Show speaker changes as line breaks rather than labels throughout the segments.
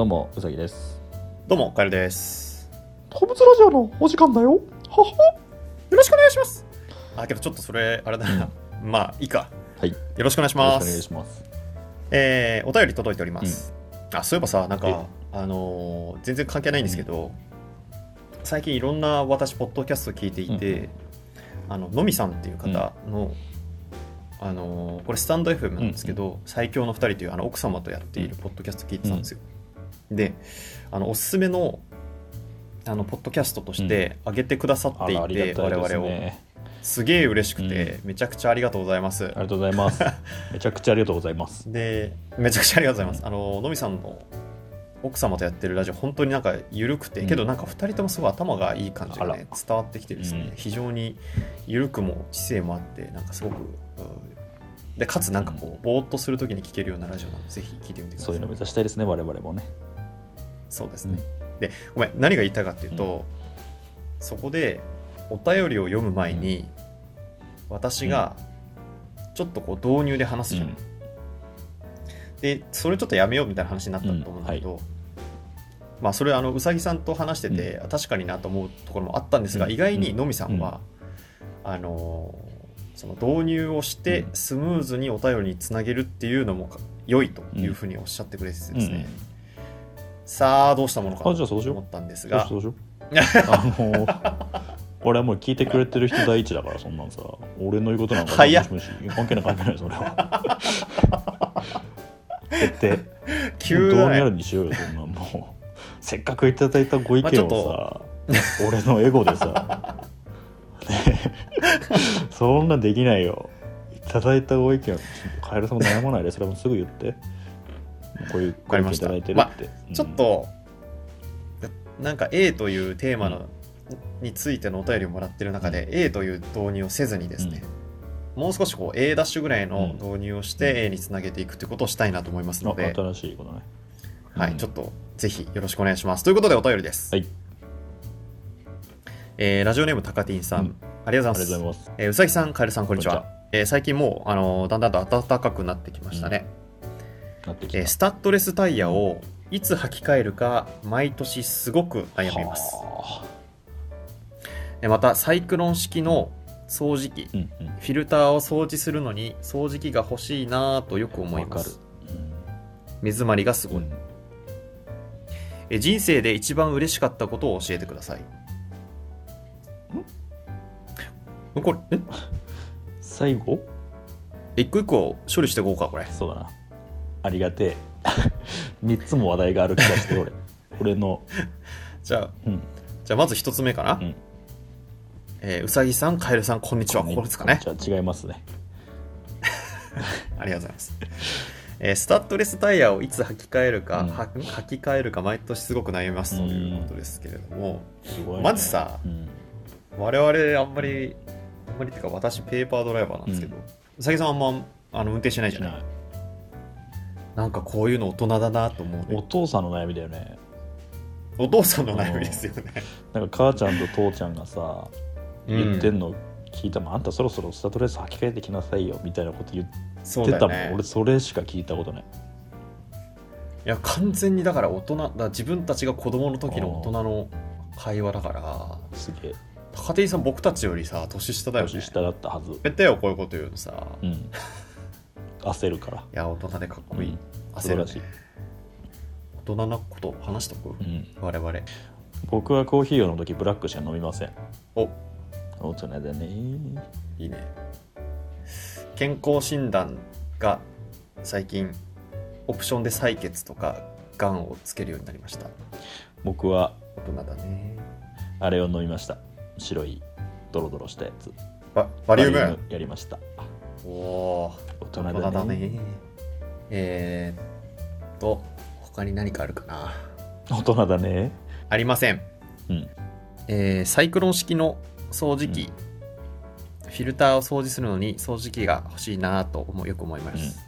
どうもうさぎです
どうも、カエルです。
動物ラジオのお時間だよはは
よろしくお願いします。あ、けどちょっとそれ、あれだな。まあ、いいか。
はいよ
よろしくお願いし
ろしくお願い
ます。
します
えー、お便り届いております。あ、そういえばさ、なん
え？
か、あのー全然関係ないんですけど、最近いろんな私、ポッドキャスト聞いていて、あの、のみさんっていう方の、あのーこれスタンド FM なんですけど、最強の2人というあの奥様とやっているポッドキャスト聞いてたんですよ。で、あのおすすめのあのポッドキャストとして上げてくださっていて、
がたいです
我々を。
ね
すげえ嬉しくて、めちゃくちゃありがとうございます。
ありがとうございます。めちゃくちゃありがとうございます。
でめちゃくちゃありがとうございます。あののみさんの奥様とやってるラジオ本当になんか緩くて、
うん。
けどなんか2人ともすごい頭がいい感じが、ね、
あ
伝わってきてですね、
うん。
非常に緩くも知性もあってなんかすごくうん。でかつなんかこうぼーっとするときに聞けるようなラジオなのでぜひ聞いてみてください。
そういうの目指したいですね我々もね
そうですね、でごめん何が言いたいかっていうと、そこでお便りを読む前に、私がちょっとこう導入で話すじゃん、
うん。
でそれちょっとやめようみたいな話になったと思うんだけど、まあそれあのうさぎさんと話してて、確かになと思うところもあったんですが、
うん。
意外にのみさんは、あのーその導入をして
うん。
スムーズにお便りにつなげるっていうのも良いというふうにおっしゃってくれててですね、さあどうしたものか
あじゃあそうしよう。
と思ったんですが。
あの俺はもう聞いてくれてる人第一だからそんなんさ。俺の言うことなんか
早っ。
もし関係ない関係ないそれは。徹底
急
どうにやるにしようよそんなんもう。せっかくいただいたご意見をさ、俺のエゴでさ、ね。そんなんできないよ。いただいたご意見カエルさんも悩まないでそれもすぐ言ってこういうご意見いただいてるって、うん。
ちょっと、なんか A というテーマの、についてのお便りをもらってる中で、A という導入をせずにですね、もう少しこう A ダッシュぐらいの導入をして、A につなげていくということをしたいなと思いますので、
あ新しいことね。
はい、
うん。
ちょっとぜひよろしくお願いします。ということでお便りです。
はい。
えーラジオネームたかてぃんさん、
うん。
ありがとうございます。
うございます。
えーうさぎさん、かえるさん、こんにち
こん
は。えー最近もう、あのーだんだんと暖かくなってきましたね。
なってき
スタッドレスタイヤをいつ履き替えるか毎年すごく悩みます。またサイクロン式の掃除機、
うんうん
フィルターを掃除するのに掃除機が欲しいなぁとよく思いま
わかる
す。目詰まりがすごい。
うん
えー人生で一番嬉しかったことを教えてください。ん？これ、え？
最後？
一個一個処理していこうか、これ。
そうだなありがてえ。3つも話題がある気がして俺。俺の。
じゃあ、
うん。
じゃあまず一つ目かな。
うん。
えーうさぎさん、カエルさん、こんにちは。ここですかね。
じゃあ違いますね。
ありがとうございます。えースタッドレスタイヤをいつ履き替えるか、
うん。
は履き替えるか毎年すごく悩みますということですけれども、
ね。
まずさ
うん。
我々あんまり、あんまりっていうか私ペーパードライバーなんですけど、
う
うさぎさんあんまあの運転しないじゃない。
しな
んかこういうの大人だなと思う、
お
ね、
父さんの悩みだよね。
お父さんの悩みですよね。
なんか母ちゃんと父ちゃんがさ言ってんの聞いたもん、あんたそろそろスタッドレス履き替えてきなさいよみたいなこと言ってたもん、
ね。
俺それしか聞いたことない。
いや完全にだから大人だ自分たちが子供の時の大人の会話だから。
すげえ。
高手さん僕たちよりさ年下だよね。
年下だったはず。
やったよこういうこと言うのさ。
うん焦るから。
いや大人でかっこいい、
うん。
焦るね。
しい、
大人なこと話しとく、
う。ん、
我々。
僕はコーヒーを飲む時ブラックしか飲みません。
お。
大人だね。
いいね。健康診断が最近オプションで採血とかがんをつけるようになりました。
僕は
大人だね。
あれを飲みました。白いドロドロしたやつ。
ババリウム？
バやりました
おお
大人だね。
だねえー、っと他に何かあるかな？
大人だね。
ありません。
うん。
えーサイクロン式の掃除機、フィルターを掃除するのに掃除機が欲しいなと思うよく思います、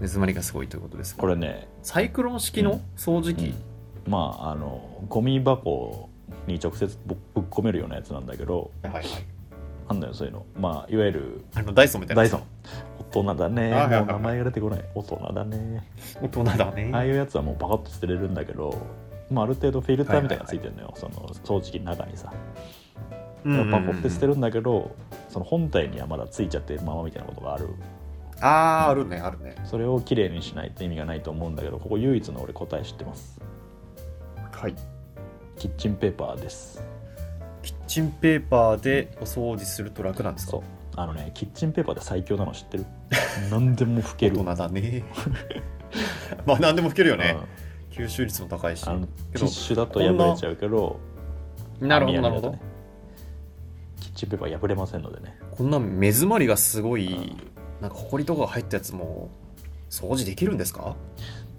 目詰まりがすごいということですが。
これね、
サイクロン式の掃除機、
うん。まああのゴミ箱に直接ぶぶっ込めるようなやつなんだけど。
はいはい
あんだよそういうの。まあいわゆる
あのダイソンみたいな
ダイソン。人だね。もう名前が出てこない。大人だね。
大人だね。
ああいうやつはもうパカッと捨てれるんだけど、まあ、ある程度フィルターみたいなのがついてるのよ、その掃除機の中にさ。パコって捨てるんだけどその本体にはまだついちゃってるままみたいなことがある。
あああるねあるね。
それをきれいにしないと意味がないと思うんだけどここ唯一の俺答え知ってます。
はい。
キッチンペーパーです
チンペーパーでお掃除すると楽なんですか？
そう。あのねキッチンペーパーで最強なの知ってる？何でも拭ける。
大人だね。まあ何でも拭けるよね。
うん。
吸収率も高いし。
ティッシュだと破れちゃうけど
なるほどなるほど。
ねキッチンペーパー破れませんのでね。
こんな目詰まりがすごい
うん。
なんか埃とかが入ったやつも掃除できるんですか？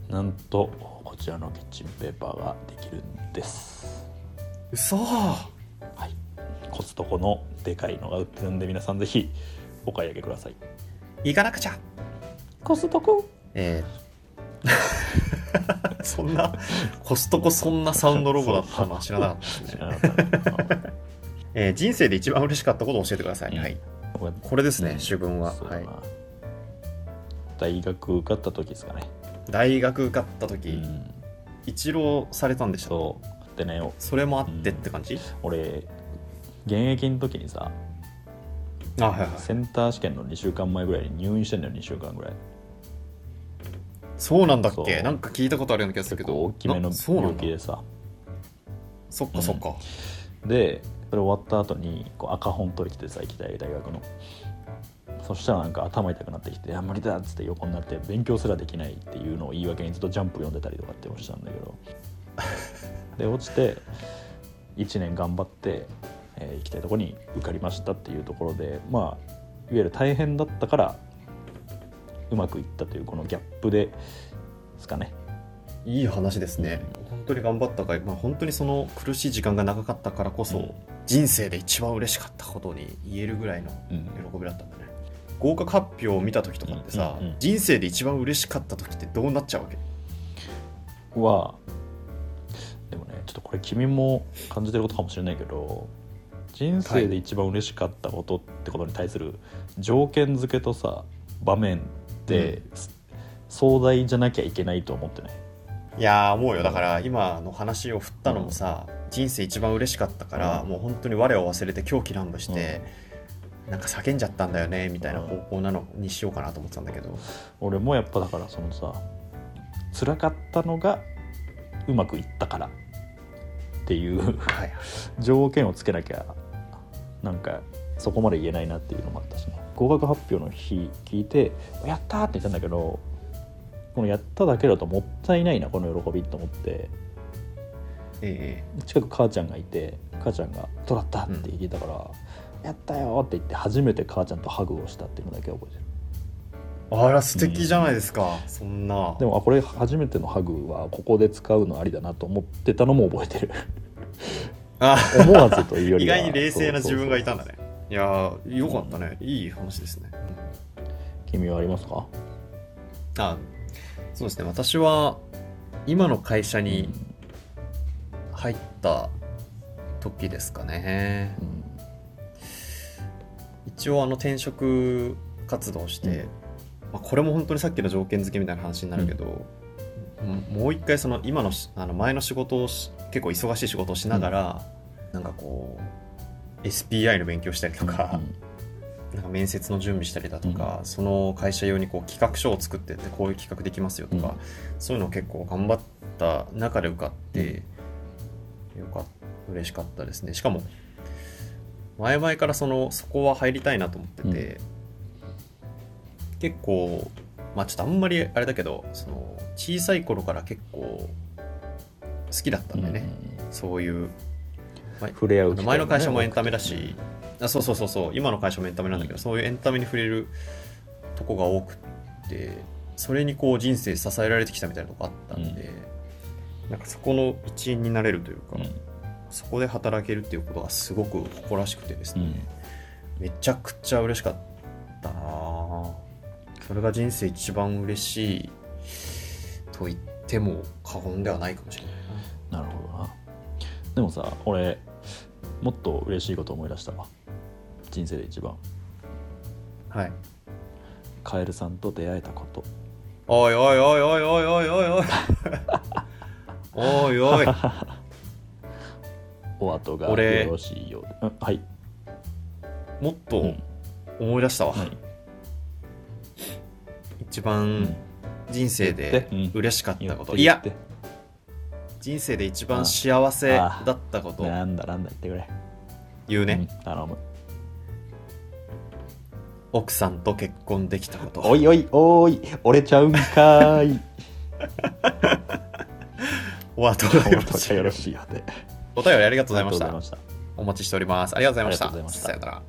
なんとこちらのキッチンペーパーができるんです。
嘘。
はいコストコのでかいのが売ってるんで皆さんぜひお買い上げください。
行かなくちゃ。
コストコ？
えー。そんな？コストコそんなサウンドロゴだったのは知らなかったですね、えー人生で一番嬉しかったことを教えてください、
うん。
はい。
これ
ですね、
うん。
主文は、はい。
大学受かった時ですかね、
大学受かった時、
うん、
一浪されたんでしょ
そう。でね
それもあってって感じ、
俺現役の時にさ
あはいはい。
センター試験の2週間前ぐらいに入院してんのよ2週間ぐらい。
そうなんだっけ？なんか聞いたことあるような気がするけど
大きめの病気でさ。
そっかそっか、
でそれ終わった後にこう赤本取り来てさ行きたい大学の。そしたらなんか頭痛くなってきて「いや無理だ」っつって横になって勉強すらできないっていうのを言い訳にずっとジャンプ読んでたりとかってしたんだけど。で落ちて1年頑張って、えー行きたいとこに受かりましたっていうところでまあいわゆる大変だったからうまくいったというこのギャップでですかね。
いい話ですね、本当に頑張ったかい、まあ、本当にその苦しい時間が長かったからこそ、
うん。
人生で一番嬉しかったことに言えるぐらいの
うん。
喜びだったんだね。合格発表を見た時とかってさ、
うんうんうん。
人生で一番嬉しかった時ってどうなっちゃうわけ？
はでもねちょっとこれ君も感じてることかもしれないけど人生で一番嬉しかったことってことに対する条件付けとさ場面って、壮大じゃなきゃいけないと思ってない？
いやー思うよ。だから今の話を振ったのもさ、人生一番嬉しかったから、
うん。
もう本当に我を忘れて狂気乱舞して、なんか叫んじゃったんだよねみたいな方向なのにしようかなと思ってたんだけど、
俺もやっぱだからそのさ辛かったのがうまくいったからっていう
はい。
条件をつけなきゃなんかそこまで言えないなっていうのもあったしね合格発表の日聞いて「やった!」って言ったんだけどこのやっただけだともったいないなこの喜びと思って
え
近く母ちゃんがいて母ちゃんが「どうだった?」って聞いたから「やったよ!」って言って初めて母ちゃんとハグをしたっていうのだけ覚えてる
えあら素敵じゃないですか、そんな
でもあこれ初めてのハグはここで使うのありだなと思ってたのも覚えてる
あ
思わずというより
意
は
外に冷静な自分がいたん
だ
だね。いやーよかったね、いい話ですね、
君はありますか？
あそうですね。私は今の会社に入った時ですかね。
うん。
一応あの転職活動して、
うん。
まあ、これも本当にさっきの条件付けみたいな話になるけど、ももう一回その今のしあの前の仕事をし結構忙しい仕事をしながら、なんかこう SPI の勉強したりとか、なんか面接の準備したりだとか、その会社用にこう企画書を作ってってこういう企画できますよとか、
うん。
そういうのを結構頑張った中で受かって、よかった嬉しかったですね。しかも前々からそのそこは入りたいなと思ってて、結構まあちょっとあんまりあれだけどその小さい頃から結構好きだったんだよね、そういうまあ
触れ合うね。
前の会社もエンタメだし、あそうそうそうそう。今の会社もエンタメなんだけど、そういうエンタメに触れるとこが多くってそれにこう人生支えられてきたみたいなとこあったんで、なんかそこの一員になれるというか、
うん。
そこで働けるっていうことがすごく誇らしくてですね、
うん。
めちゃくちゃ嬉しかったなぁ。それが人生一番嬉しいと言っても過言ではないかもしれない
でもさ俺もっと嬉しいこと思い出した。わ人生で一番。
はい。
カエルさんと出会えたこと。
おいおいおいおいおいおいおいおい。おいおい。
お後が
俺。
よろしいようで、うん、はい、
もっと
うん。
思い出したわ、
はい。
一
う
番
ん。
人生で嬉しかったこと、いや
言って
人生で一番幸せだったこと。
なんだなんだ言ってくれ。
言うね、
うん頼む。
奥さんと結婚できたこと。
おいおいおい折れちゃうんかー い。
お後がよろしい。よ
ろしい
お便りありがとうございました。お待ちしております。
ありがとうございました。
さよなら